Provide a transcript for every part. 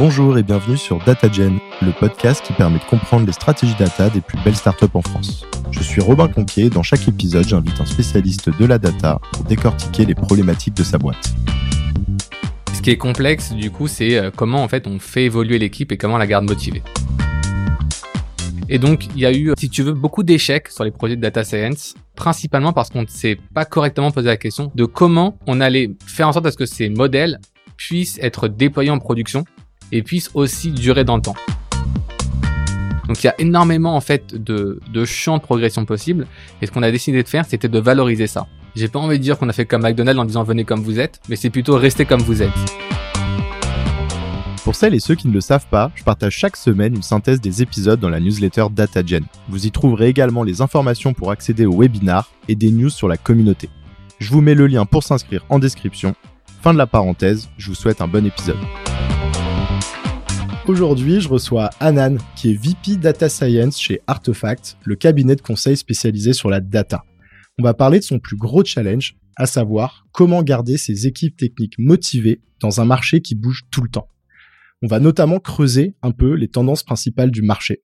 Bonjour et bienvenue sur DataGen, le podcast qui permet de comprendre les stratégies data des plus belles startups en France. Je suis Robin Conquier dans chaque épisode, j'invite un spécialiste de la data pour décortiquer les problématiques de sa boîte. Ce qui est complexe, du coup, c'est euh, comment en fait on fait évoluer l'équipe et comment la garde motivée. Et donc, il y a eu, si tu veux, beaucoup d'échecs sur les projets de data science, principalement parce qu'on ne s'est pas correctement posé la question de comment on allait faire en sorte à ce que ces modèles puissent être déployés en production et puissent aussi durer dans le temps. Donc il y a énormément de, de champs de progression possibles et ce qu'on a décidé de faire c'était de valoriser ça. J'ai pas envie de dire qu'on a fait comme McDonald's en disant venez comme vous êtes, mais c'est plutôt restez comme vous êtes. Pour celles et ceux qui ne le savent pas, je partage chaque semaine une synthèse des épisodes dans la newsletter DataGen. Vous y trouverez également les informations pour accéder au webinar et des news sur la communauté. Je vous mets le lien pour s'inscrire en description. Fin de la parenthèse, je vous souhaite un bon épisode. Aujourd'hui, je reçois Anan, qui est VP Data Science chez Artefact, le cabinet de conseil spécialisé sur la data. On va parler de son plus gros challenge, à savoir comment garder ses équipes techniques motivées dans un marché qui bouge tout le temps. On va notamment creuser un peu les tendances principales du marché.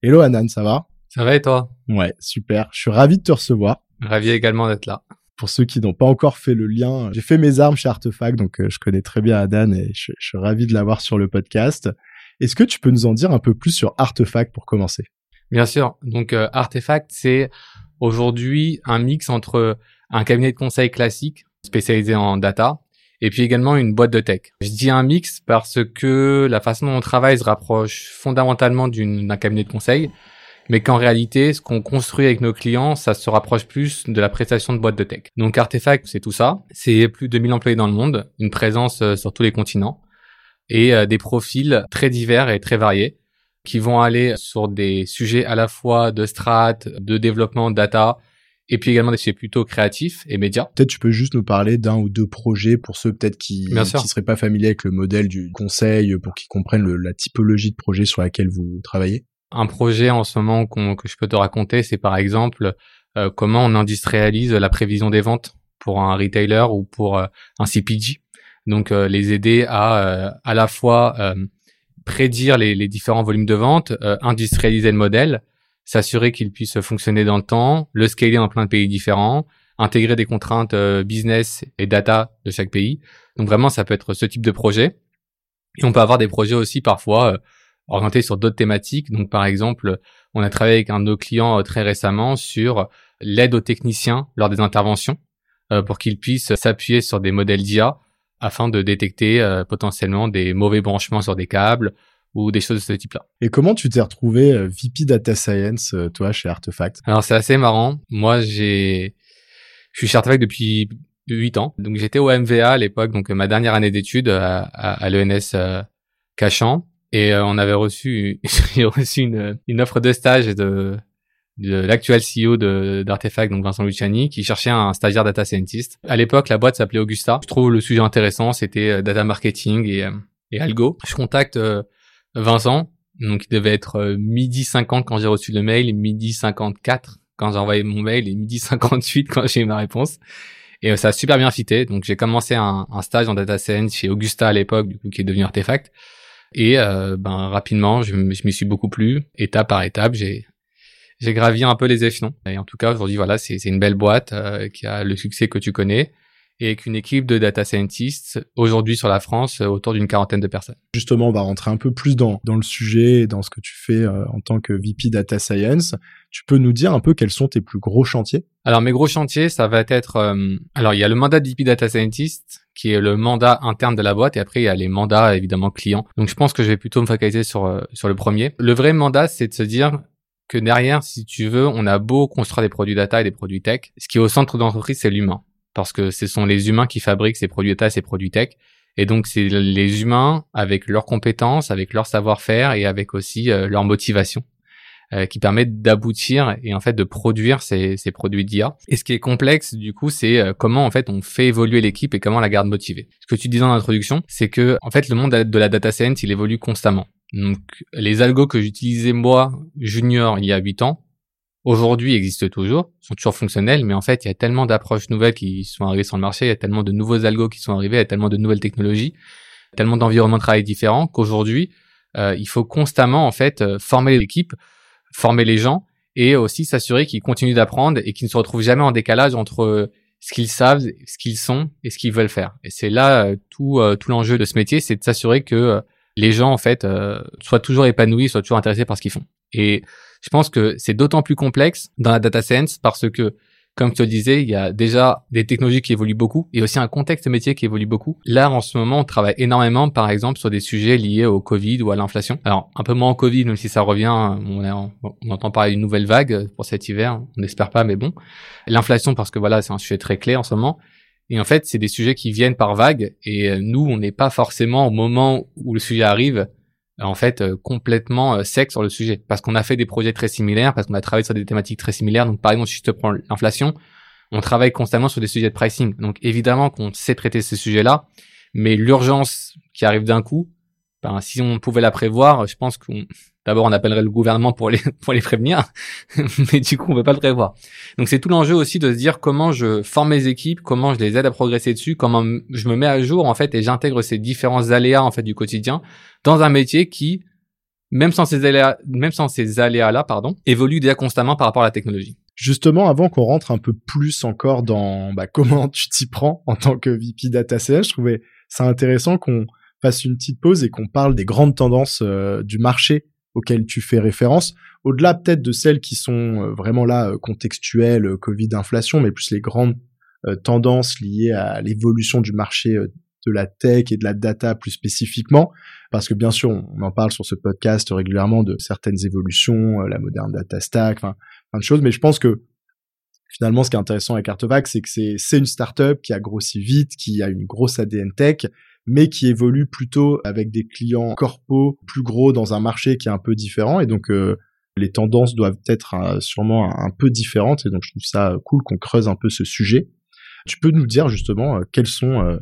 Hello Anan, ça va? Ça va et toi? Ouais, super. Je suis ravi de te recevoir. Ravi également d'être là. Pour ceux qui n'ont pas encore fait le lien, j'ai fait mes armes chez Artefact, donc euh, je connais très bien Adan et je, suis ravi de l'avoir sur le podcast. Est-ce que tu peux nous en dire un peu plus sur Artefact pour commencer? Bien sûr. Donc euh, Artefact, c'est aujourd'hui un mix entre un cabinet de conseil classique spécialisé en data et puis également une boîte de tech. Je dis un mix parce que la façon dont on travaille se rapproche fondamentalement d'un cabinet de conseil, mais qu'en réalité, ce qu'on construit avec nos clients, ça se rapproche plus de la prestation de boîte de tech. Donc Artefact, c'est tout ça. C'est plus de 2000 employés dans le monde, une présence euh, sur tous les continents et euh, des profils très divers et très variés qui vont aller sur des sujets à la fois de strat, de développement data, et puis également des sujets plutôt créatifs et médias. Peut-être tu peux juste nous parler d'un ou deux projets pour ceux peut-être qui ne seraient pas familiers avec le modèle du conseil, pour qu'ils comprennent la typologie de projet sur laquelle vous travaillez? Un projet en ce moment que je peux te raconter, c'est par exemple euh, comment on industrialise la prévision des ventes pour un retailer ou pour euh, un CPG. Donc euh, les aider à à la fois prédire les, les, différents volumes de vente, industrialiser le modèle, s'assurer qu'il puisse fonctionner dans le temps, le scaler dans plein de pays différents, intégrer des contraintes business et data de chaque pays. Donc vraiment, ça peut être ce type de projet. Et on peut avoir des projets aussi parfois orienté sur d'autres thématiques. Donc, par exemple, on a travaillé avec un de nos clients euh, très récemment sur l'aide aux techniciens lors des interventions euh, pour qu'ils puissent s'appuyer sur des modèles d'IA afin de détecter euh, potentiellement des mauvais branchements sur des câbles ou des choses de ce type-là. Et comment tu t'es retrouvé VP Data Science, toi, chez Artefact? Alors, c'est assez marrant. Moi, j'ai, je suis chez Artefact depuis 8 ans. Donc, j'étais au MVA à l'époque, donc ma dernière année d'études à, à, l'ENS Cachan. Et euh, on avait reçu, j'ai reçu une, une, offre de stage de, de l'actuel CEO d'Artefact, donc Vincent Luciani, qui cherchait un stagiaire data scientist. À l'époque, la boîte s'appelait Augusta. Je trouve le sujet intéressant, c'était euh, data marketing et, euh, et algo. Je contacte Vincent, donc il devait être midi 50 quand j'ai reçu le mail, midi 54 quand j'ai envoyé mon mail et midi 58 quand j'ai eu ma réponse. Et ça a super bien fité. Donc j'ai commencé un, un, stage en data science chez Augusta à l'époque, du coup qui est devenu Artefact. Et euh, ben rapidement, je, je m'y suis beaucoup plu. Étape par étape, j'ai j'ai gravi un peu les échelons. Et en tout cas, aujourd'hui, voilà, c'est une belle boîte euh, qui a le succès que tu connais et avec une équipe de data scientists aujourd'hui sur la France euh, autour d'une quarantaine de personnes. Justement, on va rentrer un peu plus dans, dans le sujet et dans ce que tu fais euh, en tant que VP Data Science. Tu peux nous dire un peu quels sont tes plus gros chantiers? Alors mes gros chantiers, ça va être euh, alors il y a le mandat de VP Data Scientist qui est le mandat interne de la boîte et après il y a les mandats évidemment clients. Donc je pense que je vais plutôt me focaliser sur sur le premier. Le vrai mandat, c'est de se dire que derrière, si tu veux, on a beau construire des produits data et des produits tech, ce qui est au centre de l'entreprise, c'est l'humain parce que ce sont les humains qui fabriquent ces produits data, ces produits tech. Et donc, c'est les humains, avec leurs compétences, avec leur savoir-faire et avec aussi euh, leur motivation, euh, qui permettent d'aboutir et en fait de produire ces, ces produits d'IA. Et ce qui est complexe, du coup, c'est euh, comment en fait on fait évoluer l'équipe et comment la garde motivée. Ce que tu disais en introduction, c'est que en fait le monde de la data science, il évolue constamment. Donc, les algos que j'utilisais moi, junior, il y a 8 ans, aujourd'hui existent toujours, sont toujours fonctionnels, mais en fait, il y a tellement d'approches nouvelles qui sont arrivées sur le marché, il y a tellement de nouveaux algos qui sont arrivés, il y a tellement de nouvelles technologies tellement d'environnements de travail différents qu'aujourd'hui, euh, il faut constamment en fait euh, former l'équipe, former les gens et aussi s'assurer qu'ils continuent d'apprendre et qu'ils ne se retrouvent jamais en décalage entre ce qu'ils savent, ce qu'ils sont et ce qu'ils veulent faire. Et c'est là tout tout l'enjeu de ce métier, c'est de s'assurer que les gens en fait soient toujours épanouis, soient toujours intéressés par ce qu'ils font. Et je pense que c'est d'autant plus complexe dans la data science parce que comme te le disais, il y a déjà des technologies qui évoluent beaucoup et aussi un contexte métier qui évolue beaucoup. Là, en ce moment, on travaille énormément, par exemple, sur des sujets liés au Covid ou à l'inflation. Alors, un peu moins au Covid, même si ça revient, on, on entend parler d'une nouvelle vague pour cet hiver. On n'espère pas, mais bon. L'inflation, parce que voilà, c'est un sujet très clé en ce moment. Et en fait, c'est des sujets qui viennent par vague et nous, on n'est pas forcément au moment où le sujet arrive en fait euh, complètement euh, sec sur le sujet. Parce qu'on a fait des projets très similaires parce qu'on a travaillé sur des thématiques très similaires. Donc par exemple si je te prends l'inflation on travaille constamment sur des sujets de pricing. Donc évidemment qu'on sait traiter ces sujets-là mais l'urgence qui arrive d'un coup ben, si on pouvait la prévoir je pense qu'on D'abord, on appellerait le gouvernement pour les pour les prévenir, mais du coup, on peut pas le prévoir. Donc, c'est tout l'enjeu aussi de se dire comment je forme mes équipes, comment je les aide à progresser dessus, comment je me mets à jour en fait et j'intègre ces différents aléas en fait du quotidien dans un métier qui, même sans ces aléas, même sans ces aléas là, pardon, évolue déjà constamment par rapport à la technologie. Justement, avant qu'on rentre un peu plus encore dans bah, comment tu t'y prends en tant que VP Data Science, je trouvais ça intéressant qu'on fasse une petite pause et qu'on parle des grandes tendances euh, du marché auxquelles tu fais référence, au-delà peut-être de celles qui sont euh, vraiment là euh, contextuelles, euh, Covid, inflation, mais plus les grandes tendances liées à l'évolution du marché de la tech et de la data plus spécifiquement, parce que bien sûr, on en parle sur ce podcast régulièrement de certaines évolutions, la moderne data stack, enfin, plein de choses, mais je pense que finalement, ce qui est intéressant avec Artevac, c'est que c'est une startup qui a grossi vite, qui a une grosse ADN tech, mais qui évolue plutôt avec des clients corpo plus gros dans un marché qui est un peu différent et donc euh, les tendances doivent être euh, sûrement un, peu différentes et donc je trouve ça cool qu'on creuse un peu ce sujet. Tu peux nous dire justement euh, quels sont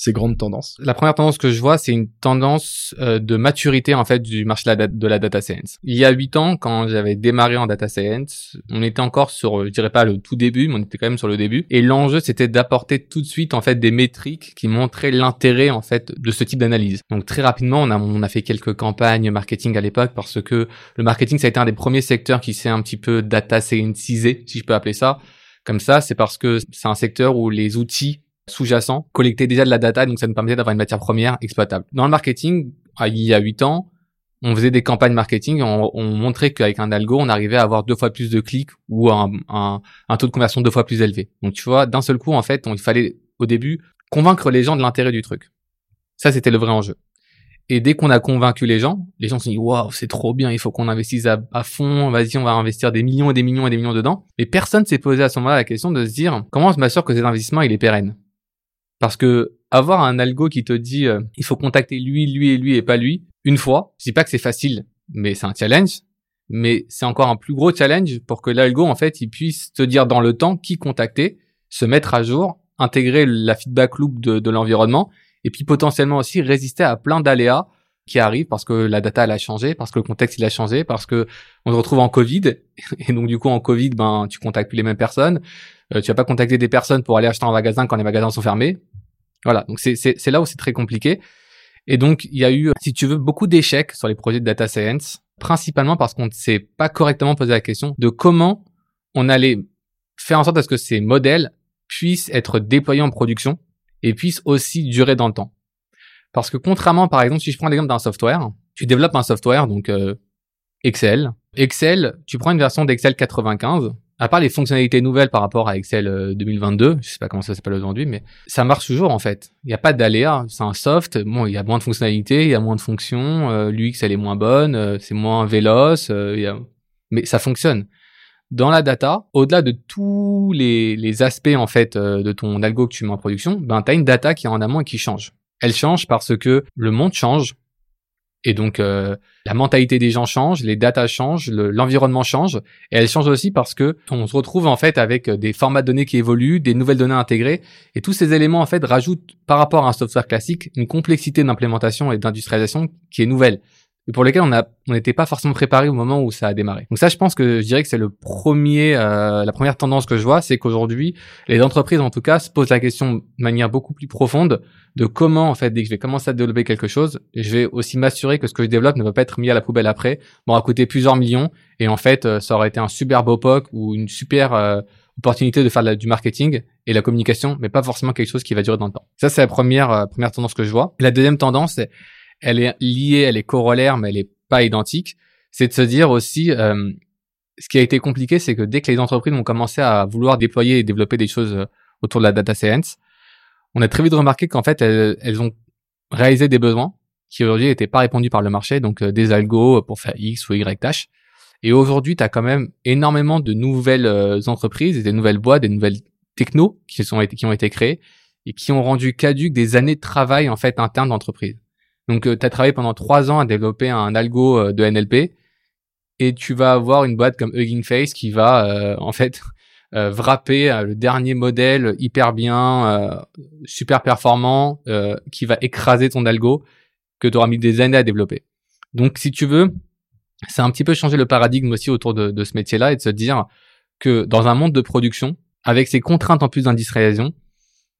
ces grandes tendances La première tendance que je vois, c'est une tendance euh, de maturité en fait du marché de la, data science. Il y a huit ans, quand j'avais démarré en data science, on était encore sur, je dirais pas le tout début, mais on était quand même sur le début. Et l'enjeu, c'était d'apporter tout de suite en fait des métriques qui montraient l'intérêt en fait de ce type d'analyse. Donc très rapidement, on a, on a fait quelques campagnes marketing à l'époque parce que le marketing, ça a été un des premiers secteurs qui s'est un petit peu data scienceisé, si je peux appeler ça. Comme ça, c'est parce que c'est un secteur où les outils sous-jacent, collecter déjà de la data, donc ça nous permettait d'avoir une matière première exploitable. Dans le marketing, il y a huit ans, on faisait des campagnes marketing, on, on montrait qu'avec un algo, on arrivait à avoir deux fois plus de clics ou un, un, taux de conversion deux fois plus élevé. Donc tu vois, d'un seul coup, en fait, il fallait au début convaincre les gens de l'intérêt du truc. Ça, c'était le vrai enjeu. Et dès qu'on a convaincu les gens, les gens se sont dit waouh, c'est trop bien, il faut qu'on investisse à, fond, vas-y, on va investir des millions et des millions et des millions dedans. Et personne s'est posé à ce moment-là la question de se dire comment je m'assure que cet investissement il est pérenne? Parce que avoir un algo qui te dit euh, il faut contacter lui, lui et lui et pas lui, une fois, je dis pas que c'est facile, mais c'est un challenge. Mais c'est encore un plus gros challenge pour que l'algo, en fait, il puisse te dire dans le temps qui contacter, se mettre à jour, intégrer la feedback loop de, de l'environnement, et puis potentiellement aussi résister à plein d'aléas qui arrivent parce que la data elle a changé, parce que le contexte il a changé, parce que on se retrouve en Covid et donc du coup en Covid ben tu contactes plus les mêmes personnes, euh, tu vas pas contacter des personnes pour aller acheter en magasin quand les magasins sont fermés, voilà, donc c'est là où c'est très compliqué. Et donc il y a eu, si tu veux, beaucoup d'échecs sur les projets de data science, principalement parce qu'on ne s'est pas correctement posé la question de comment on allait faire en sorte à ce que ces modèles puissent être déployés en production et puissent aussi durer dans le temps. Parce que contrairement, par exemple, si je prends l'exemple d'un software, tu développes un software, donc euh, Excel. Excel, tu prends une version d'Excel 95, à part les fonctionnalités nouvelles par rapport à Excel 2022, euh, je sais pas comment ça s'appelle aujourd'hui, mais ça marche toujours en fait. Il n'y a pas d'aléa, c'est un soft. Bon, il y a moins de fonctionnalités, il y a moins de fonctions, euh, l'UX elle est moins bonne, euh, c'est moins véloce, mais ça fonctionne. Dans la data, au-delà de tous les, aspects en fait de ton algo que tu mets en production, ben as une data qui est en amont et qui change. Elle change parce que le monde change, et donc euh, la mentalité des gens change, les datas changent, l'environnement change, et elle change aussi parce que on se retrouve en fait avec euh, des formats de données qui évoluent, des nouvelles données intégrées, et tous ces éléments en fait rajoutent par rapport à un software classique une complexité d'implémentation et d'industrialisation qui est nouvelle. Pour lesquels on a on n'était pas forcément préparé au moment où ça a démarré. Donc ça, je pense que je dirais que c'est le premier, euh, la première tendance que je vois, c'est qu'aujourd'hui, les entreprises en tout cas se posent la question de manière beaucoup plus profonde de comment en fait dès que je vais commencer à développer quelque chose, je vais aussi m'assurer que ce que je développe ne va pas être mis à la poubelle après, m'aura coûté plusieurs millions et en fait euh, ça aurait été un super beau POC ou une super euh, opportunité de faire du marketing et la communication, mais pas forcément quelque chose qui va durer dans le temps. Ça c'est la première première tendance que je vois. la deuxième tendance, c'est elle est liée, elle est corollaire, mais elle est pas identique. C'est de se dire aussi, euh, ce qui a été compliqué, c'est que dès que les entreprises ont commencé à vouloir déployer et développer des choses euh, autour de la data science, on a très vite remarqué qu'en fait, elles, ont réalisé des besoins qui aujourd'hui n'étaient pas répondus par le marché, donc euh, des algos pour faire X ou Y tâches. Et aujourd'hui, tu as quand même énormément de nouvelles entreprises, des nouvelles boîtes, des nouvelles technos qui, sont, qui ont été créées et qui ont rendu caduques des années de travail en fait interne d'entreprise. Donc, euh, tu as travaillé pendant trois ans à développer un algo euh, de NLP et tu vas avoir une boîte comme Hugging Face qui va euh, en fait wrapper le dernier modèle hyper bien, super performant, qui va écraser ton algo que tu auras mis des années à développer. Donc, si tu veux, c'est un petit peu changer le paradigme aussi autour de, de ce métier-là et de se dire que dans un monde de production, avec ces contraintes en plus d'industrialisation,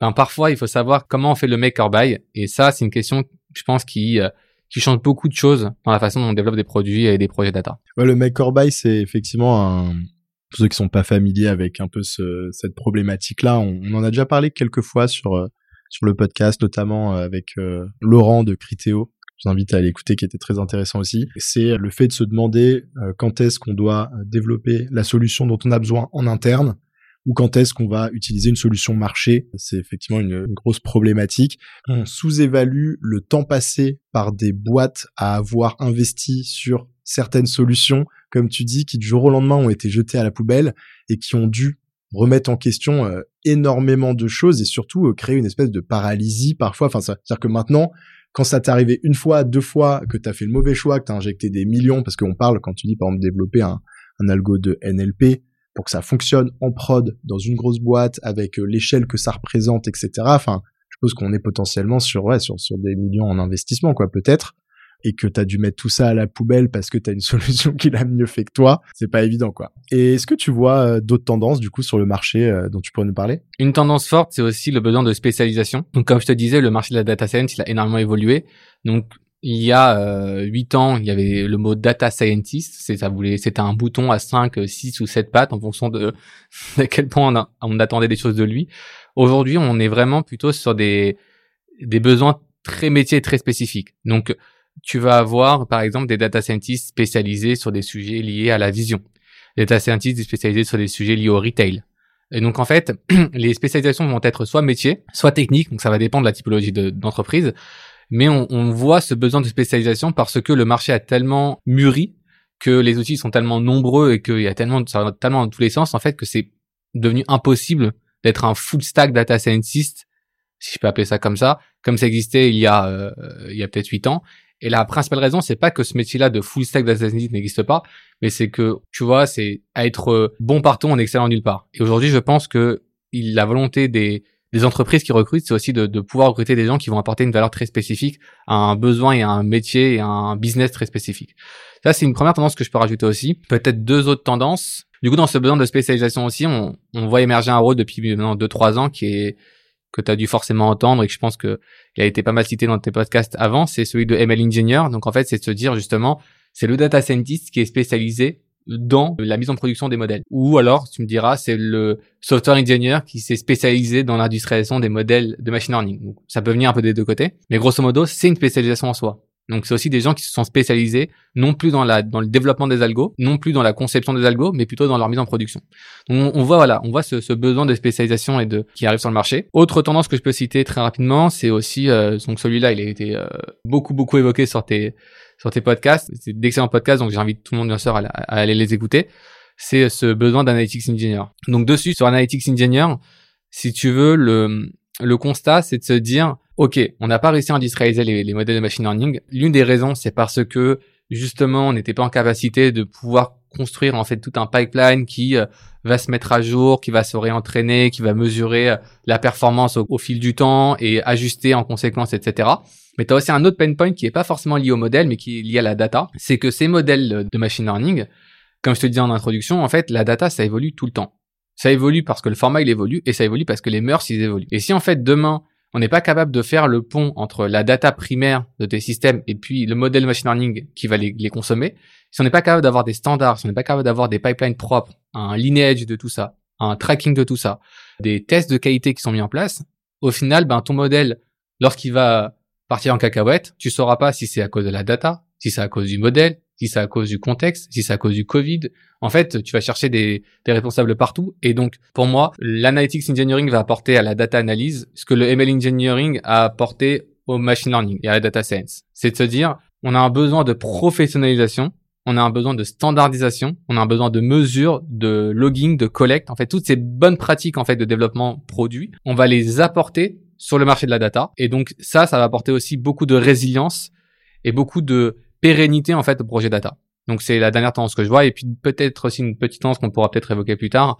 ben parfois il faut savoir comment on fait le make or buy et ça c'est une question je pense qui euh, qui change beaucoup de choses dans la façon dont on développe des produits et des projets data. Le make or c'est effectivement un pour ceux qui sont pas familiers avec un peu ce, cette problématique là, on, en a déjà parlé quelques fois sur euh, sur le podcast notamment euh, avec Laurent de Criteo je vous invite à l'écouter qui était très intéressant aussi. C'est le fait de se demander quand est-ce qu'on doit développer la solution dont on a besoin en interne ou quand est-ce qu'on va utiliser une solution marché. C'est effectivement une, grosse problématique. On sous-évalue le temps passé par des boîtes à avoir investi sur certaines solutions, comme tu dis, qui du jour au lendemain ont été jetées à la poubelle et qui ont dû remettre en question euh, énormément de choses et surtout euh, créer une espèce de paralysie parfois. Enfin, c'est-à-dire que maintenant, quand ça t'est arrivé une fois, deux fois, que t'as fait le mauvais choix, que t'as injecté des millions, parce qu'on parle, quand tu dis par exemple développer un, un algo de NLP, pour que ça fonctionne en prod dans une grosse boîte avec euh, l'échelle que ça représente, etc. Enfin, je suppose qu'on est potentiellement sur ouais sur sur des millions en investissement quoi peut-être et que tu as dû mettre tout ça à la poubelle parce que tu as une solution qui l'a mieux fait que toi, c'est pas évident quoi. Et est-ce que tu vois euh, d'autres tendances du coup sur le marché euh, dont tu pourrais nous parler? Une tendance forte, c'est aussi le besoin de spécialisation. Donc comme je te disais, le marché de la data science, il a énormément évolué. Donc il y a euh, 8 ans, il y avait le mot data scientist, c'est ça voulait c'était un bouton à 5, 6 ou 7 pattes en fonction de, à quel point on, on, attendait des choses de lui. Aujourd'hui, on est vraiment plutôt sur des des besoins très métiers très spécifiques. Donc tu vas avoir par exemple des data scientists spécialisés sur des sujets liés à la vision, des data scientists spécialisés sur des sujets liés au retail. Et donc en fait, les spécialisations vont être soit métiers, soit techniques, donc ça va dépendre de la typologie d'entreprise mais on, on, voit ce besoin de spécialisation parce que le marché a tellement mûri, que les outils sont tellement nombreux et qu'il y a tellement, ça va tellement dans tous les sens, en fait, que c'est devenu impossible d'être un full stack data scientist, si je peux appeler ça comme ça, comme ça existait il y a, euh, il y a peut-être huit ans. Et la principale raison, c'est pas que ce métier-là de full stack data scientist n'existe pas, mais c'est que, tu vois, c'est être bon partout en excellent nulle part. Et aujourd'hui, je pense que la volonté des, des entreprises qui recrutent, c'est aussi de, de, pouvoir recruter des gens qui vont apporter une valeur très spécifique à un besoin et à un métier et à un business très spécifique. Ça, c'est une première tendance que je peux rajouter aussi. Peut-être deux autres tendances. Du coup, dans ce besoin de spécialisation aussi, on, on voit émerger un rôle depuis maintenant deux trois ans qui est que tu as dû forcément entendre et que je pense que il a été pas mal cité dans tes podcasts avant, c'est celui de ML Engineer. Donc en fait, c'est de se dire justement, c'est le data scientist qui est spécialisé dans la mise en production des modèles. Ou alors, tu me diras, c'est le software engineer qui s'est spécialisé dans l'industrialisation des modèles de machine learning. Donc, ça peut venir un peu des deux côtés, mais grosso modo, c'est une spécialisation en soi. Donc, c'est aussi des gens qui se sont spécialisés non plus dans la dans le développement des algos, non plus dans la conception des algos, mais plutôt dans leur mise en production. Donc, on, voit voilà, on voit ce, ce, besoin de spécialisation et de qui arrive sur le marché. Autre tendance que je peux citer très rapidement, c'est aussi euh, donc celui-là, il a été euh, beaucoup beaucoup évoqué sur tes sur tes podcasts. C'est d'excellents podcasts, donc j'invite tout le monde bien sûr à, aller les écouter. C'est ce besoin d'analytics engineer. Donc dessus sur analytics engineer, si tu veux le le constat, c'est de se dire, ok, on n'a pas réussi à industrialiser les, les modèles de machine learning. L'une des raisons, c'est parce que justement, on n'était pas en capacité de pouvoir construire en fait tout un pipeline qui euh, va se mettre à jour, qui va se réentraîner, qui va mesurer euh, la performance au, fil du temps et ajuster en conséquence, etc. Mais tu as aussi un autre pain point qui est pas forcément lié au modèle, mais qui est lié à la data. C'est que ces modèles de machine learning, comme je te disais en introduction, en fait, la data, ça évolue tout le temps. Ça évolue parce que le format, il évolue, et ça évolue parce que les mœurs, ils évoluent. Et si en fait, demain, on n'est pas capable de faire le pont entre la data primaire de tes systèmes et puis le modèle machine learning qui va les, consommer, si on n'est pas capable d'avoir des standards, si on n'est pas capable d'avoir des pipelines propres, un lineage de tout ça, un tracking de tout ça, des tests de qualité qui sont mis en place, au final, ben, ton modèle, lorsqu'il va partir en cacahuète, tu sauras pas si c'est à cause de la data, si c'est à cause du modèle, si c'est à cause du contexte, si c'est à cause du Covid. En fait, tu vas chercher des, des responsables partout. Et donc, pour moi, l'analytics engineering va apporter à la data analyse ce que le ML engineering a apporté au machine learning et à la data science. C'est de se dire, on a un besoin de professionnalisation, on a un besoin de standardisation, on a un besoin de mesure, de logging, de collecte. En fait, toutes ces bonnes pratiques, en fait, de développement produit, on va les apporter sur le marché de la data. Et donc, ça, ça va apporter aussi beaucoup de résilience et beaucoup de pérennité en fait au projet data. Donc c'est la dernière tendance que je vois et puis peut-être aussi une petite tendance qu'on pourra peut-être évoquer plus tard.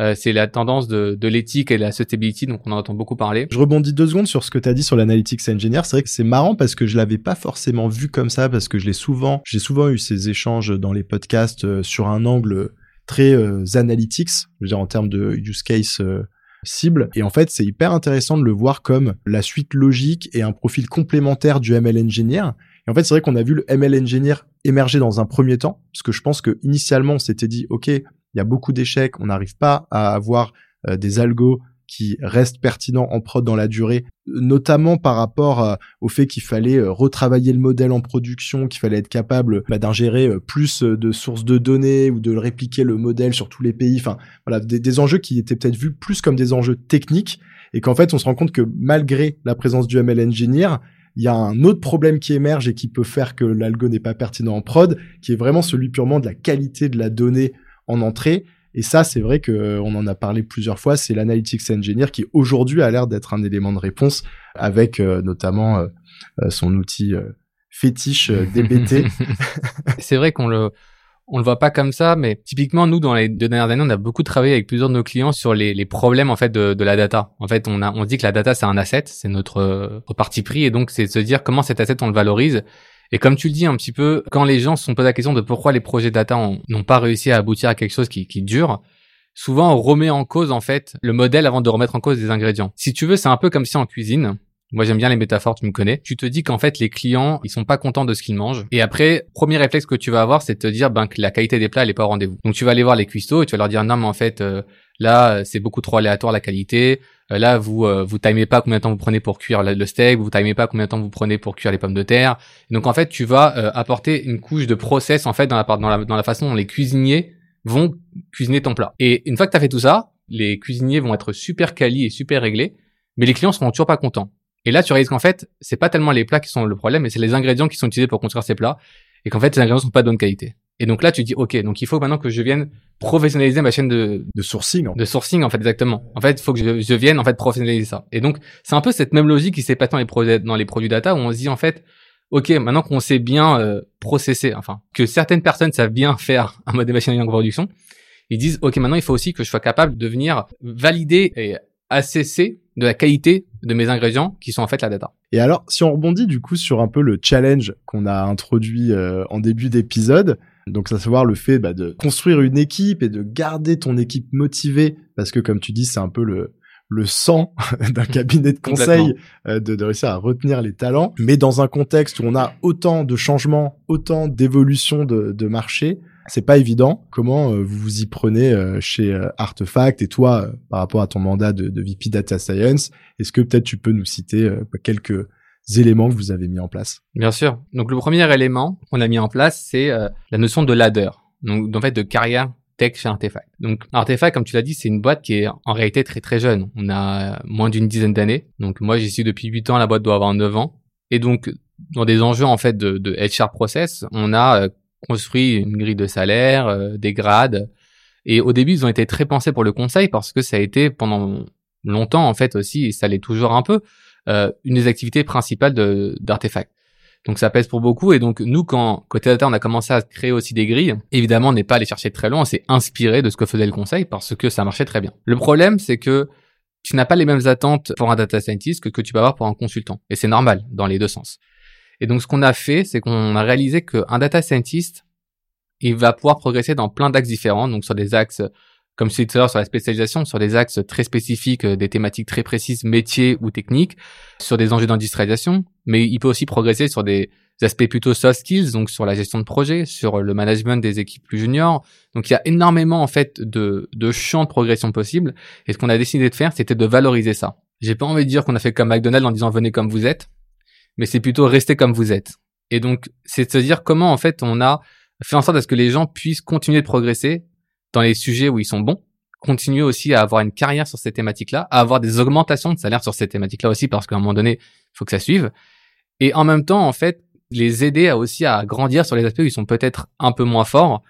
Euh, c'est la tendance de, l'éthique et de la sustainability, donc on en entend beaucoup parler. Je rebondis deux secondes sur ce que tu as dit sur l'analytics engineer. C'est vrai que c'est marrant parce que je l'avais pas forcément vu comme ça, parce que je l'ai souvent, j'ai souvent eu ces échanges dans les podcasts euh, sur un angle très euh, analytics, je veux dire en termes de use case cible. Et en fait, c'est hyper intéressant de le voir comme la suite logique et un profil complémentaire du ML engineer en fait, c'est vrai qu'on a vu le ML Engineer émerger dans un premier temps, parce que je pense que initialement, on s'était dit, OK, il y a beaucoup d'échecs, on n'arrive pas à avoir euh, des algos qui restent pertinents en prod dans la durée, notamment par rapport euh, au fait qu'il fallait euh, retravailler le modèle en production, qu'il fallait être capable bah, d'ingérer plus de sources de données ou de répliquer le modèle sur tous les pays. Enfin, voilà, des, des enjeux qui étaient peut-être vus plus comme des enjeux techniques et qu'en fait, on se rend compte que malgré la présence du ML Engineer, il y a un autre problème qui émerge et qui peut faire que l'algo n'est pas pertinent en prod, qui est vraiment celui purement de la qualité de la donnée en entrée. Et ça, c'est vrai que euh, on en a parlé plusieurs fois. C'est l'analytics engineer qui aujourd'hui a l'air d'être un élément de réponse avec euh, notamment euh, son outil fétiche DBT. c'est vrai qu'on le on le voit pas comme ça, mais typiquement nous dans les deux dernières années, on a beaucoup travaillé avec plusieurs de nos clients sur les, les problèmes en fait de, de, la data. En fait, on a on dit que la data c'est un asset, c'est notre, euh, parti pris, et donc c'est de se dire comment cet asset on le valorise. Et comme tu le dis un petit peu, quand les gens se sont posés la question de pourquoi les projets data n'ont pas réussi à aboutir à quelque chose qui, dure, souvent on remet en cause en fait le modèle avant de remettre en cause des ingrédients. Si tu veux, c'est un peu comme si en cuisine, moi, j'aime bien les métaphores, tu me connais. Tu te dis qu'en fait, les clients, ils sont pas contents de ce qu'ils mangent. Et après, premier réflexe que tu vas avoir, c'est de te dire ben, que la qualité des plats, elle est pas au rendez-vous. Donc, tu vas aller voir les cuistots et tu vas leur dire non, mais en fait, euh, là, c'est beaucoup trop aléatoire la qualité. Euh, là, vous euh, vous timez pas combien de temps vous prenez pour cuire le steak, vous timez pas combien de temps vous prenez pour cuire les pommes de terre. donc, en fait, tu vas apporter une couche de process en fait dans la, dans la, dans la façon dont les cuisiniers vont cuisiner ton plat. Et une fois que tu as fait tout ça, les cuisiniers vont être super quali et super réglés, mais les clients seront toujours pas contents. Et là, tu réalises qu'en fait, c'est pas tellement les plats qui sont le problème, mais c'est les ingrédients qui sont utilisés pour construire ces plats, et qu'en fait, ces ingrédients sont pas de bonne qualité. Et donc là, tu dis, ok, donc il faut maintenant que je vienne professionnaliser ma chaîne de de sourcing, de sourcing en fait exactement. En fait, il faut que je, je, vienne en fait professionnaliser ça. Et donc, c'est un peu cette même logique qui s'est passée dans les produits dans les produits data où on se dit en fait, ok, maintenant qu'on sait bien euh, processer, enfin que certaines personnes savent bien faire un mode de machine learning en production, ils disent, ok, maintenant il faut aussi que je sois capable de venir valider et assesser de la qualité de mes ingrédients qui sont en fait la data. Et alors, si on rebondit du coup sur un peu le challenge qu'on a introduit euh, en début d'épisode, donc à savoir le fait bah, de construire une équipe et de garder ton équipe motivée, parce que comme tu dis, c'est un peu le le sang d'un cabinet de conseil euh, de, de, réussir à retenir les talents, mais dans un contexte où on a autant de changements, autant d'évolutions de, de marché, c'est pas évident. Comment euh, vous vous y prenez euh, chez euh, Artefact? Et toi, par rapport à ton mandat de, de VP Data Science, est-ce que peut-être tu peux nous citer quelques éléments que vous avez mis en place Bien sûr. Donc le premier élément qu'on a mis en place, c'est la notion de ladder, donc en fait de carrière tech chez Artefact. Donc Artefact, comme tu l'as dit, c'est une boîte qui est en réalité très très jeune. On a moins d'une dizaine d'années. Donc moi j'y suis depuis 8 ans, la boîte doit avoir 9 ans. Et donc dans des enjeux en fait de, de HR process, on a construit une grille de salaire, euh, des grades. Et au début, ils ont été très pensés pour le conseil parce que ça a été pendant longtemps, en fait, aussi, et ça l'est toujours un peu, euh, une des activités principales d'Artefact. Donc ça pèse pour beaucoup. Et donc nous, quand côté data, on a commencé à créer aussi des grilles, évidemment, on n'est pas allé chercher très loin, on s'est inspiré de ce que faisait le conseil parce que ça marchait très bien. Le problème, c'est que tu n'as pas les mêmes attentes pour un data scientist que que tu vas avoir pour un consultant. Et c'est normal dans les deux sens. Et donc ce qu'on a fait, c'est qu'on a réalisé qu'un data scientist, il va pouvoir progresser dans plein d'axes différents, donc sur des axes comme je tout à l'heure sur la spécialisation, sur des axes très spécifiques, euh, des thématiques très précises, métiers ou techniques, sur des enjeux d'industrialisation, mais il peut aussi progresser sur des aspects plutôt soft skills, donc sur la gestion de projet, sur le management des équipes plus juniors. Donc il y a énormément en fait de, de champs de progression possibles. Et ce qu'on a décidé de faire, c'était de valoriser ça. J'ai pas envie de dire qu'on a fait comme McDonald's en disant venez comme vous êtes, mais c'est plutôt rester comme vous êtes. Et donc c'est de se dire comment en fait on a fait en sorte à ce que les gens puissent continuer de progresser dans les sujets où ils sont bons, continuer aussi à avoir une carrière sur ces thématiques-là, à avoir des augmentations de salaire sur ces thématiques-là aussi, parce qu'à un moment donné, il faut que ça suive. Et en même temps, en fait, les aider à aussi à grandir sur les aspects où ils sont peut-être un peu moins forts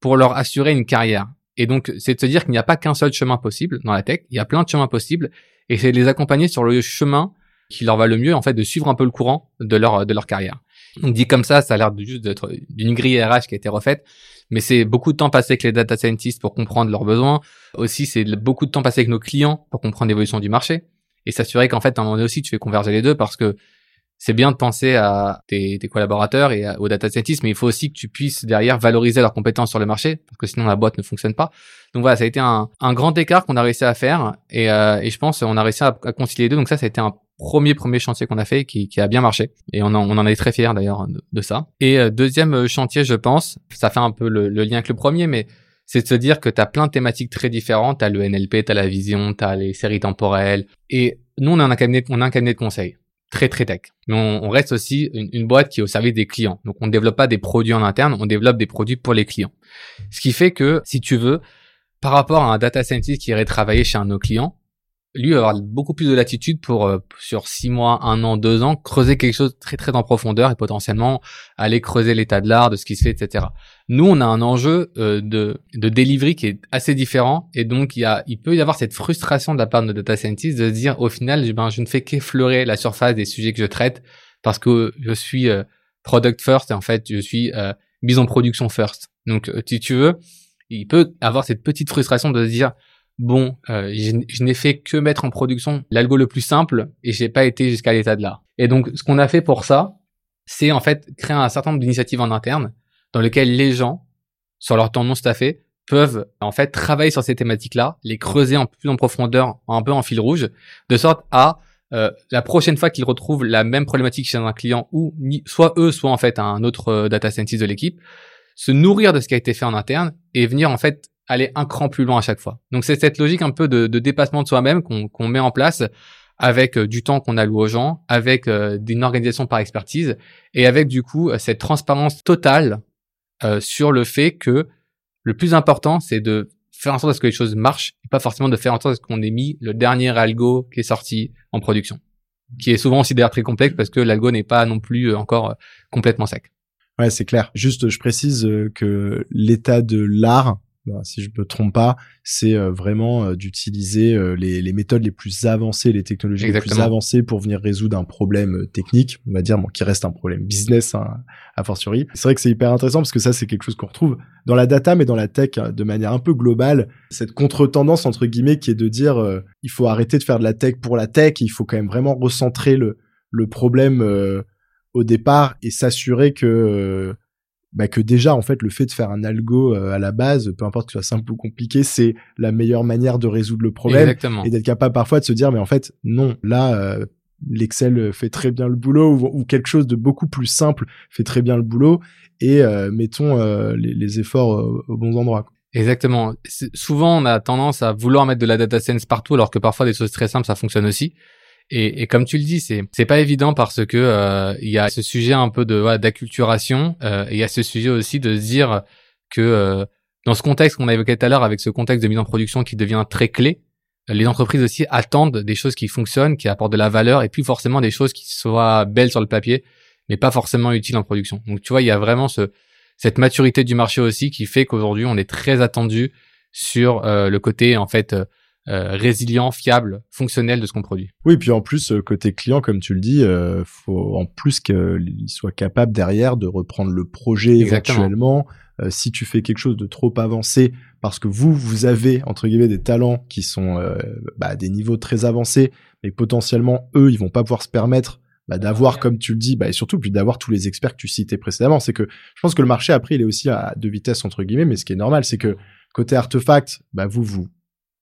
pour leur assurer une carrière. Et donc, c'est de se dire qu'il n'y a pas qu'un seul chemin possible dans la tech, il y a plein de chemins possibles, et c'est de les accompagner sur le chemin qui leur va le mieux, en fait, de suivre un peu le courant de leur, de leur carrière. Donc, dit comme ça, ça a l'air juste d'être d'une grille RH qui a été refaite, mais c'est beaucoup de temps passé avec les data scientists pour comprendre leurs besoins. Aussi, c'est beaucoup de temps passé avec nos clients pour comprendre l'évolution du marché et s'assurer qu'en fait, à un moment donné aussi, tu fais converger les deux parce que c'est bien de penser à tes, collaborateurs et aux data scientists, mais il faut aussi que tu puisses derrière valoriser leurs compétences sur le marché, parce que sinon la boîte ne fonctionne pas. Donc voilà, ça a été un, grand écart qu'on a réussi à faire, et, euh, je pense qu'on a réussi à, concilier les deux. Donc ça, ça a été un premier premier chantier qu'on a fait qui, qui, a bien marché, et on en, on en est très fiers d'ailleurs de, ça. Et euh, deuxième chantier, je pense, ça fait un peu le, le lien avec le premier, mais c'est de se dire que tu as plein de thématiques très différentes, tu as le NLP, tu as la vision, tu as les séries temporelles, et nous, on a un cabinet, on a un cabinet de conseil très très tech. Mais on, reste aussi une, boîte qui est au service des clients. Donc on ne développe pas des produits en interne, on développe des produits pour les clients. Ce qui fait que si tu veux, par rapport à un data scientist qui irait travailler chez un de nos clients, lui avoir beaucoup plus de latitude pour euh, sur six mois, un an, deux ans creuser quelque chose très très en profondeur et potentiellement aller creuser l'état de l'art, de ce qui se fait, etc. Nous, on a un enjeu euh, de de delivery qui est assez différent et donc il y a il peut y avoir cette frustration de la part de data scientist de se dire au final, ben je ne fais qu'effleurer la surface des sujets que je traite parce que je suis euh, product first et en fait je suis mise en production first. Donc si tu veux, il peut avoir cette petite frustration de se dire bon, euh, je, n'ai fait que mettre en production l'algo le plus simple et j'ai pas été jusqu'à l'état de l'art. Et donc, ce qu'on a fait pour ça, c'est en fait créer un certain nombre d'initiatives en interne dans lesquelles les gens, sur leur temps non staffé, peuvent en fait travailler sur ces thématiques-là, les creuser en plus en profondeur, un peu en fil rouge, de sorte à euh, la prochaine fois qu'ils retrouvent la même problématique chez un client ou soit eux, soit en fait un autre euh, data scientist de l'équipe, se nourrir de ce qui a été fait en interne et venir en fait aller un cran plus loin à chaque fois. Donc c'est cette logique un peu de, dépassement de soi-même qu'on met en place avec euh, du temps qu'on alloue aux gens, avec euh, une organisation par expertise et avec du coup euh, cette transparence totale sur le fait que le plus important c'est de faire en sorte que les choses marchent et pas forcément de faire en sorte qu'on ait mis le dernier algo qui est sorti en production, qui est souvent aussi d'ailleurs très complexe parce que l'algo n'est pas non plus encore complètement sec. Ouais, c'est clair. Juste, je précise que l'état de l'art si je me trompe pas, c'est euh, vraiment euh, d'utiliser euh, les, les, méthodes les plus avancées, les technologies les plus avancées pour venir résoudre un problème technique, on va dire, bon, qui reste un problème business hein, a fortiori. C'est vrai que c'est hyper intéressant parce que ça, c'est quelque chose qu'on retrouve dans la data, mais dans la tech hein, de manière un peu globale. Cette contre-tendance entre guillemets qui est de dire, il faut arrêter de faire de la tech pour la tech, il faut quand même vraiment recentrer le le problème au départ et s'assurer que bah que déjà en fait le fait de faire un algo euh, à la base, peu importe que ce soit simple ou compliqué, c'est la meilleure manière de résoudre le problème Exactement. et d'être capable parfois de se dire mais en fait non là euh, l'Excel fait très bien le boulot ou, quelque chose de beaucoup plus simple fait très bien le boulot et euh, mettons les, les, efforts aux bons endroits. Exactement. Souvent on a tendance à vouloir mettre de la data science partout alors que parfois des choses très simples ça fonctionne aussi. Et, et, comme tu le dis, c'est c'est pas évident parce que euh, il y a ce sujet un peu de voilà, d'acculturation. Euh, et il y a ce sujet aussi de se dire que euh, dans ce contexte qu'on a évoqué tout à l'heure, avec ce contexte de mise en production qui devient très clé, les entreprises aussi attendent des choses qui fonctionnent, qui apportent de la valeur, et puis forcément des choses qui soient belles sur le papier, mais pas forcément utiles en production. Donc tu vois, il y a vraiment ce cette maturité du marché aussi qui fait qu'aujourd'hui on est très attendu sur le côté en fait euh, résilient, fiable, fonctionnel de ce qu'on produit. Oui, puis en plus euh, côté client, comme tu le dis, euh, faut en plus qu'il soit capable derrière de reprendre le projet éventuellement. Euh, si tu fais quelque chose de trop avancé, parce que vous, vous avez entre guillemets des talents qui sont euh, bah, des niveaux très avancés, mais potentiellement eux, ils vont pas pouvoir se permettre bah, d'avoir, comme tu le dis, bah, et surtout puis d'avoir tous les experts que tu citais précédemment. C'est que je pense que le marché après, il est aussi à deux vitesses entre guillemets, mais ce qui est normal, c'est que côté artefact, bah, vous vous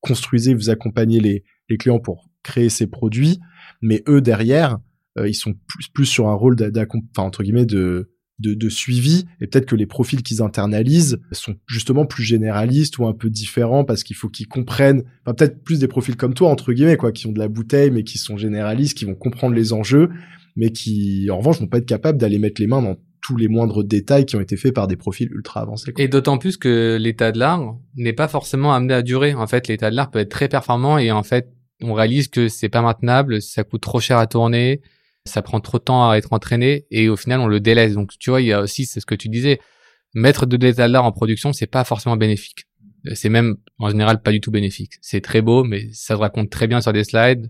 construisez, vous accompagnez les, les clients pour créer ces produits, mais eux derrière, euh, ils sont plus, plus sur un rôle enfin entre guillemets de, de, de suivi, et peut-être que les profils qu'ils internalisent sont justement plus généralistes ou un peu différents parce qu'il faut qu'ils comprennent, enfin peut-être plus des profils comme toi entre guillemets quoi, qui ont de la bouteille mais qui sont généralistes, qui vont comprendre les enjeux, mais qui en revanche vont pas être capables d'aller mettre les mains dans tous les moindres détails qui ont été faits par des profils ultra avancés. Et d'autant plus que l'état de l'art n'est pas forcément amené à durer. En fait, l'état de l'art peut être très performant et en fait, on réalise que c'est pas maintenable, ça coûte trop cher à tourner, ça prend trop de temps à être entraîné et au final, on le délaisse. Donc, tu vois, il y a aussi, c'est ce que tu disais, mettre de l'état de l'art en production, c'est pas forcément bénéfique. C'est même, en général, pas du tout bénéfique. C'est très beau, mais ça se raconte très bien sur des slides,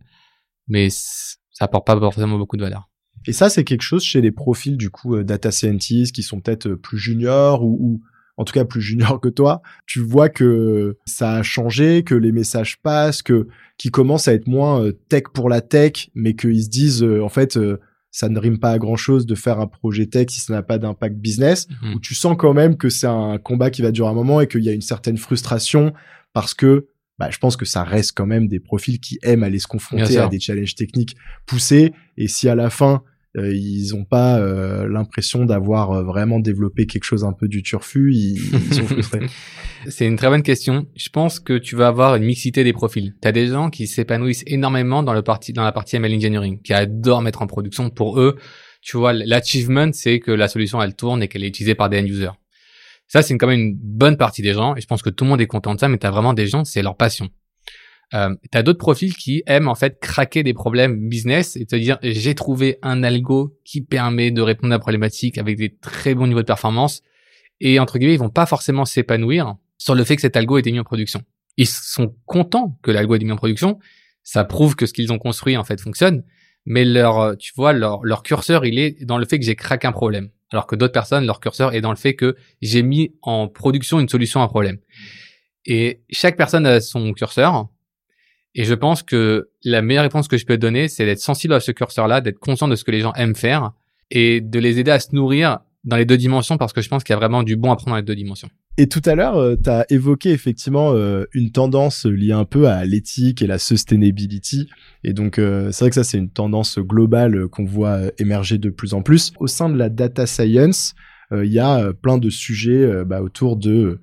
mais ça apporte pas forcément beaucoup de valeur. Et ça, c'est quelque chose chez les profils du coup euh, data scientists qui sont peut-être euh, plus juniors ou, ou, en tout cas plus juniors que toi. Tu vois que ça a changé, que les messages passent, que qui commencent à être moins euh, tech pour la tech, mais qu'ils se disent en fait ça ne rime pas à grand chose de faire un projet tech si ça n'a pas d'impact business. Où tu sens quand même que c'est un combat qui va durer un moment et qu'il y a une certaine frustration parce que bah, je pense que ça reste quand même des profils qui aiment aller se confronter à des challenges techniques poussés. Et si à la fin, euh, ils ont pas euh, l'impression d'avoir euh, vraiment développé quelque chose un peu du turfu, ils, ils sont frustrés. C'est une très bonne question. Je pense que tu vas avoir une mixité des profils. Tu as des gens qui s'épanouissent énormément dans le parti dans la partie ML engineering, qui adorent mettre en production pour eux. Tu vois, l'achievement c'est que la solution elle tourne et qu'elle est utilisée par des end users. Ça c'est quand même une bonne partie des gens et je pense que tout le monde est content de ça mais tu as vraiment des gens c'est leur passion. Euh, t'as d'autres profils qui aiment en fait craquer des problèmes business et te dire j'ai trouvé un algo qui permet de répondre à la problématique avec des très bons niveaux de performance et entre guillemets ils vont pas forcément s'épanouir sur le fait que cet algo ait été mis en production. Ils sont contents que l'algo ait été mis en production, ça prouve que ce qu'ils ont construit en fait fonctionne, mais leur euh, tu vois leur leur curseur il est dans le fait que j'ai craqué un problème, alors que d'autres personnes leur curseur est dans le fait que j'ai mis en production une solution à un problème. Et chaque personne a son curseur. Et je pense que la meilleure réponse que je peux donner, c'est d'être sensible à ce curseur-là, d'être conscient de ce que les gens aiment faire et de les aider à se nourrir dans les deux dimensions parce que je pense qu'il y a vraiment du bon à prendre dans les deux dimensions. Et tout à l'heure, tu as évoqué effectivement euh, une tendance liée un peu à l'éthique et la sustainability. Et donc, euh, c'est vrai que ça, c'est une tendance globale euh, qu'on voit euh, émerger de plus en plus. Au sein de la data science, euh, il y a euh, plein de sujets euh, bah, autour de euh,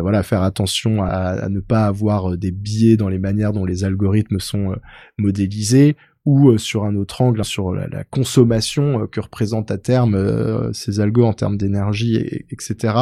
voilà faire attention à, ne pas avoir euh, des biais dans les manières dont les algorithmes sont euh, modélisés ou euh, sur un autre angle sur la, consommation euh, que représentent à terme euh, ces algos en termes d'énergie, et- etc.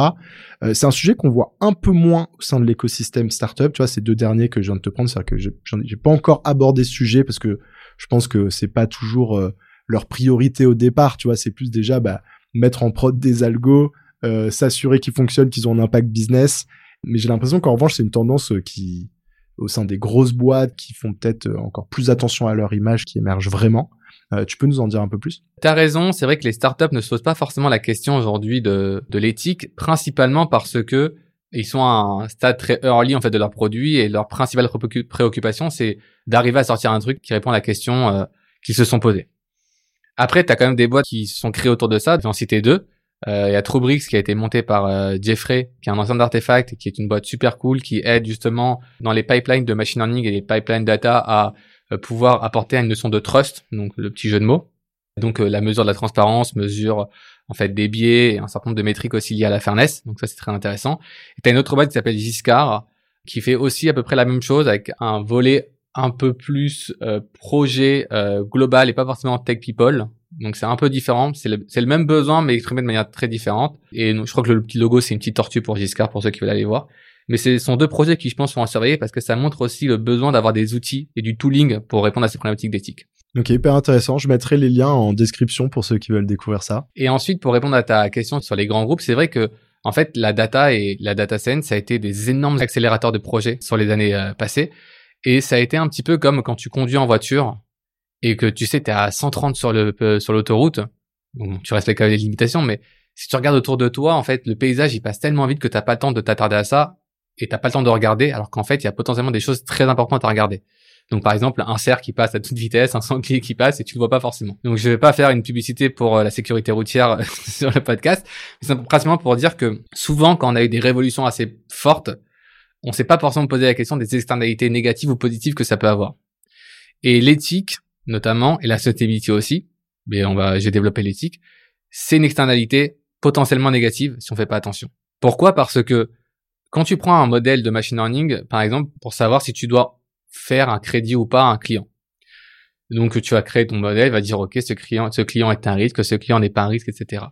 Euh, c'est un sujet qu'on voit un peu moins au sein de l'écosystème startup. Tu vois, ces deux derniers que je viens de te prendre, c'est-à-dire que j'ai- pas encore abordé ce sujet parce que je pense que c'est pas toujours euh, leur priorité au départ. Tu vois, c'est plus déjà bah, mettre en prod des algos, euh, s'assurer qu'ils fonctionnent, qu'ils ont un impact business. Mais j'ai l'impression qu'en revanche, c'est une tendance euh, qui, au sein des grosses boîtes, qui font peut-être euh, encore plus attention à leur image, qui émerge vraiment. Euh, tu peux nous en dire un peu plus? T'as raison, c'est vrai que les startups ne se posent pas forcément la question aujourd'hui de, de l'éthique, principalement parce que ils sont à un stade très early en fait de leur produit et leur principale préoccu- préoccupation c'est d'arriver à sortir un truc qui répond à la question qu'ils se sont posées. Après, t'as quand même des boîtes qui se sont créées autour de ça. Je vais en citer deux. Euh, Il y a Truebrix qui a été monté par euh, Jeffrey, qui est un ancien d'Artefact, qui est une boîte super cool, qui aide justement dans les pipelines de machine learning et les pipelines data à euh, pouvoir apporter une notion de trust, donc le petit jeu de mots. Donc euh, la mesure de la transparence, mesure en fait des biais et un certain nombre de métriques aussi liées à la fairness. Donc ça c'est très intéressant. Et t'as une autre boîte qui s'appelle Giscard qui fait aussi à peu près la même chose avec un volet un peu plus projet global et pas forcément tech people. Donc c'est un peu différent. C'est le, le même besoin mais exprimé de manière très différente. Et donc, je crois que le petit logo c'est une petite tortue pour Giscard pour ceux qui veulent aller voir. Mais ce sont deux projets qui je pense sont à surveiller parce que ça montre aussi le besoin d'avoir des outils et du tooling pour répondre à ces problématiques d'éthique. Donc hyper intéressant. Je mettrai les liens en description pour ceux qui veulent découvrir ça. Et ensuite, pour répondre à ta question sur les grands groupes, c'est vrai que en fait, la data et la data science, ça a été des énormes accélérateurs de projets sur les années euh, passées. Et ça a été un petit peu comme quand tu conduis en voiture et que tu sais, tu es à 130 sur le euh, sur l'autoroute. tu respectes quand même les limitations, mais si tu regardes autour de toi, en fait, le paysage, il passe tellement vite que t'as pas le temps de t'attarder à ça et t'as pas le temps de regarder, alors qu'en fait, il y a potentiellement des choses très importantes à regarder. Donc, par exemple, un cerf qui passe à toute vitesse, un sanglier qui passe et tu le vois pas forcément. Donc, je vais pas faire une publicité pour euh, la sécurité routière sur le podcast, mais c'est principalement pour dire que souvent, quand on a eu des révolutions assez fortes, on s'est pas forcément posé la question des externalités négatives ou positives que ça peut avoir. Et l'éthique, notamment, et la sustainability aussi, mais on va, j'ai développé l'éthique, c'est une externalité potentiellement négative si on fait pas attention. Pourquoi? Parce que quand tu prends un modèle de machine learning, par exemple, pour savoir si tu dois faire un crédit ou pas à un client. Donc tu vas créer ton modèle, va dire ok, ce client, ce client est un risque, ce client n'est pas un risque, etc.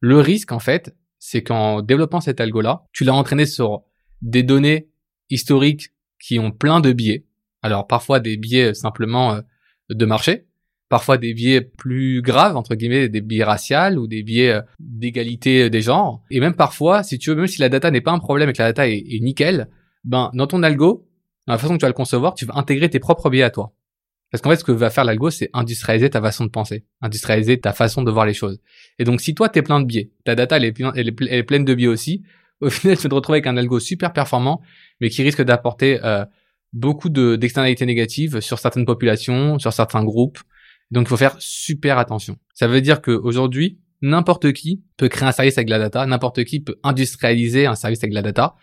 Le risque en fait, c'est qu'en développant cet algo-là, tu l'as entraîné sur des données historiques qui ont plein de biais. Alors parfois des biais simplement euh, de marché, parfois des biais plus graves entre guillemets, des biais raciales ou des biais euh, d'égalité des genres. Et même parfois, si tu veux, même si la data n'est pas un problème et que la data est, est nickel, ben dans ton algo, dans la façon que tu vas le concevoir, tu vas intégrer tes propres biais à toi. Parce qu'en fait, ce que va faire l'algo, c'est industrialiser ta façon de penser, industrialiser ta façon de voir les choses. Et donc, si toi, t'es plein de biais, ta data, elle est, elle est, pleine de biais aussi, au final, tu vas te retrouver avec un algo super performant, mais qui risque d'apporter euh, beaucoup de, d'externalités négatives sur certaines populations, sur certains groupes. Donc, il faut faire super attention. Ça veut dire qu'aujourd'hui, n'importe qui peut créer un service avec la data, n'importe qui peut industrialiser un service avec la data.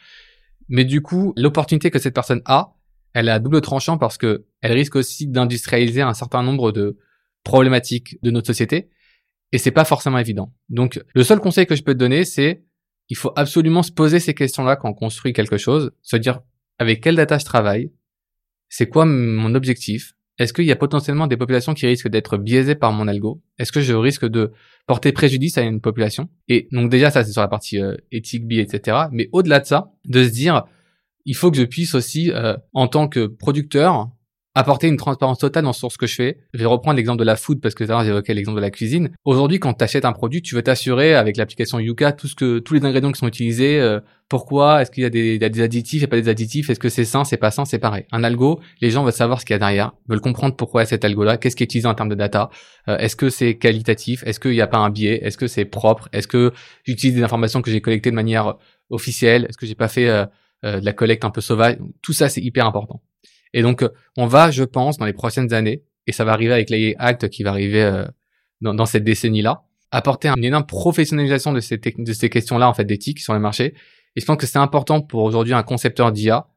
Mais du coup, l'opportunité que cette personne a, elle a double tranchant parce que elle risque aussi d'industrialiser un certain nombre de problématiques de notre société et c'est pas forcément évident. Donc, le seul conseil que je peux te donner, c'est il faut absolument se poser ces questions-là quand on construit quelque chose, se dire avec quelle data je travaille, c'est quoi mon objectif, est-ce qu'il y a potentiellement des populations qui risquent d'être biaisées par mon algo? Est-ce que je risque de porter préjudice à une population? Et donc déjà, ça c'est sur la partie euh, éthique, biais, etc. Mais au-delà de ça, de se dire, il faut que je puisse aussi, euh, en tant que producteur, apporter une transparence totale dans sur ce que je fais. Je vais reprendre l'exemple de la food parce que tout à j'évoquais l'exemple de la cuisine. Aujourd'hui, quand tu achètes un produit, tu veux t'assurer avec l'application Yuka tout ce que tous les ingrédients qui sont utilisés. Euh, pourquoi Est-ce qu'il y a des, des additifs a pas des additifs Est-ce que c'est sain C'est pas sain C'est pareil. Un algo, les gens veulent savoir ce qu'il y a derrière, veulent comprendre pourquoi cet algo-là, qu'est-ce qui est utilisé en termes de data. Euh, est-ce que c'est qualitatif Est-ce qu'il n'y a pas un biais Est-ce que c'est propre Est-ce que j'utilise des informations que j'ai collectées de manière officielle Est-ce que j'ai pas fait euh, de la collecte un peu sauvage Tout ça, c'est hyper important. Et donc, euh, on va, je pense, dans les prochaines années, et ça va arriver avec l'AI Act qui va arriver euh, dans, cette décennie-là, apporter une énorme professionnalisation de ces, questions-là, en fait, d'éthique sur le marché. Et je pense que c'est important pour aujourd'hui un concepteur d'IA,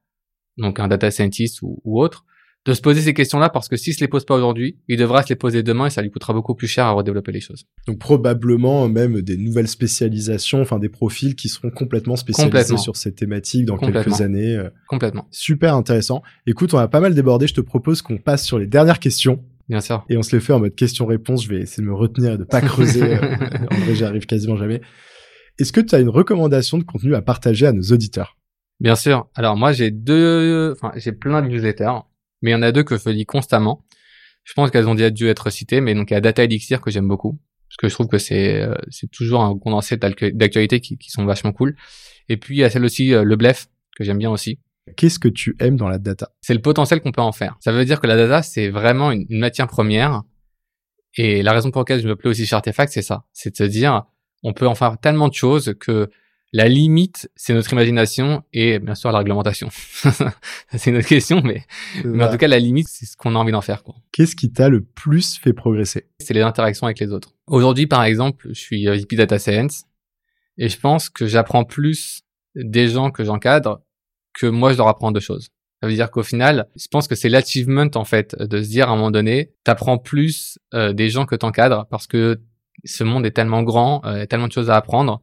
donc un data scientist ou autre, de se poser ces questions-là parce que s'il se les pose pas aujourd'hui, il devra se les poser demain et ça lui coûtera beaucoup plus cher à redévelopper les choses. Donc probablement même des nouvelles spécialisations, enfin des profils qui seront complètement spécialisés sur ces thématiques dans quelques années. Euh. Complètement. Super intéressant. Écoute, on a pas mal débordé. Je te propose qu'on passe sur les dernières questions. Bien sûr. Et on se les fait en mode question-réponse. Je vais essayer de me retenir et de pas creuser. Euh, en vrai, j'arrive quasiment jamais. Est-ce que tu as une recommandation de contenu à partager à nos auditeurs? Bien sûr. Alors moi j'ai deux, enfin j'ai plein de newsletters mais il y en a deux que je lis constamment. Je pense qu'elles ont déjà dû être citées, mais donc il y a Data Elixir que j'aime beaucoup, parce que je trouve que c'est euh, c'est toujours un condensé d'actualité qui, qui sont vachement cool. Et puis il y a celle aussi euh, Le Blef que j'aime bien aussi. Qu'est-ce que tu aimes dans la data? C'est le potentiel qu'on peut en faire. Ça veut dire que la data c'est vraiment une, matière première. Et la raison pour laquelle je me plais aussi chez Artefact, c'est ça, c'est de se dire on peut en faire tellement de choses que la limite, c'est notre imagination et bien sûr la réglementation. c'est une autre question, mais, mais en tout cas, la limite, c'est ce qu'on a envie d'en faire. Qu'est-ce qui t'a le plus fait progresser? C'est les interactions avec les autres. Aujourd'hui, par exemple, je suis VP Data Science et je pense que j'apprends plus des gens que j'encadre que moi, je leur apprends de choses. Ça veut dire qu'au final, je pense que c'est l'achievement en fait de se dire à un moment donné, t'apprends plus euh, des gens que t'encadres parce que ce monde est tellement grand, euh, il y a tellement de choses à apprendre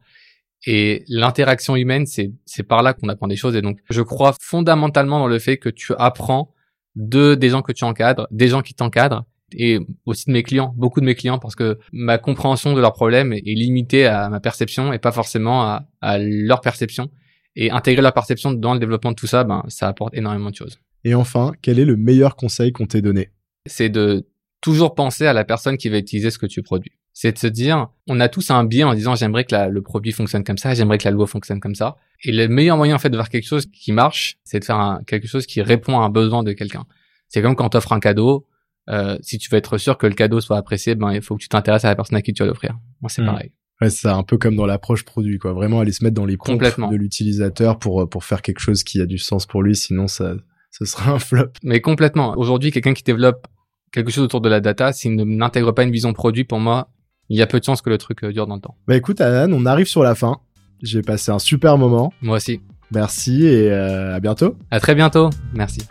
et l'interaction humaine, c'est, c'est par là qu'on apprend des choses. Et donc, je crois fondamentalement dans le fait que tu apprends de des gens que tu encadres, des gens qui t'encadrent, et aussi de mes clients, beaucoup de mes clients, parce que ma compréhension de leurs problèmes est limitée à ma perception et pas forcément à, à leur perception. Et intégrer leur perception dans le développement de tout ça, ben, ça apporte énormément de choses. Et enfin, quel est le meilleur conseil qu'on t'ait donné? C'est de toujours penser à la personne qui va utiliser ce que tu produis. C'est de se dire, on a tous un biais en disant j'aimerais que le produit fonctionne comme ça, j'aimerais que la loi fonctionne comme ça. Et le meilleur moyen en fait de faire quelque chose qui marche, c'est de faire quelque chose qui répond à un besoin de quelqu'un. C'est comme quand tu offres un cadeau, euh, si tu veux être sûr que le cadeau soit apprécié, ben il faut que tu t'intéresses à la personne à qui tu vas l'offrir. Moi, c'est hmm. pareil. Ouais, c'est un peu comme dans l'approche produit, quoi. Vraiment aller se mettre dans les pompes de l'utilisateur pour pour faire quelque chose qui a du sens pour lui, sinon ça ce sera un flop. Mais complètement. Aujourd'hui, quelqu'un qui développe quelque chose autour de la data, s'il n'intègre pas une vision produit, pour moi, il y a peu de chances que le truc euh, dure dans le temps. Bah écoute, Alan, on arrive sur la fin. J'ai passé un super moment. Moi aussi. Merci et euh, à bientôt. À très bientôt. Merci.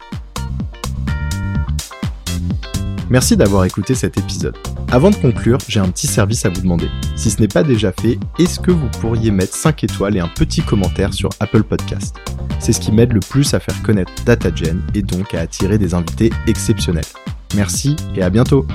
Merci d'avoir écouté cet épisode. Avant de conclure, j'ai un petit service à vous demander. Si ce n'est pas déjà fait, est-ce que vous pourriez mettre 5 étoiles et un petit commentaire sur Apple Podcast? C'est ce qui m'aide le plus à faire connaître DataGen et donc à attirer des invités exceptionnels. Merci et à bientôt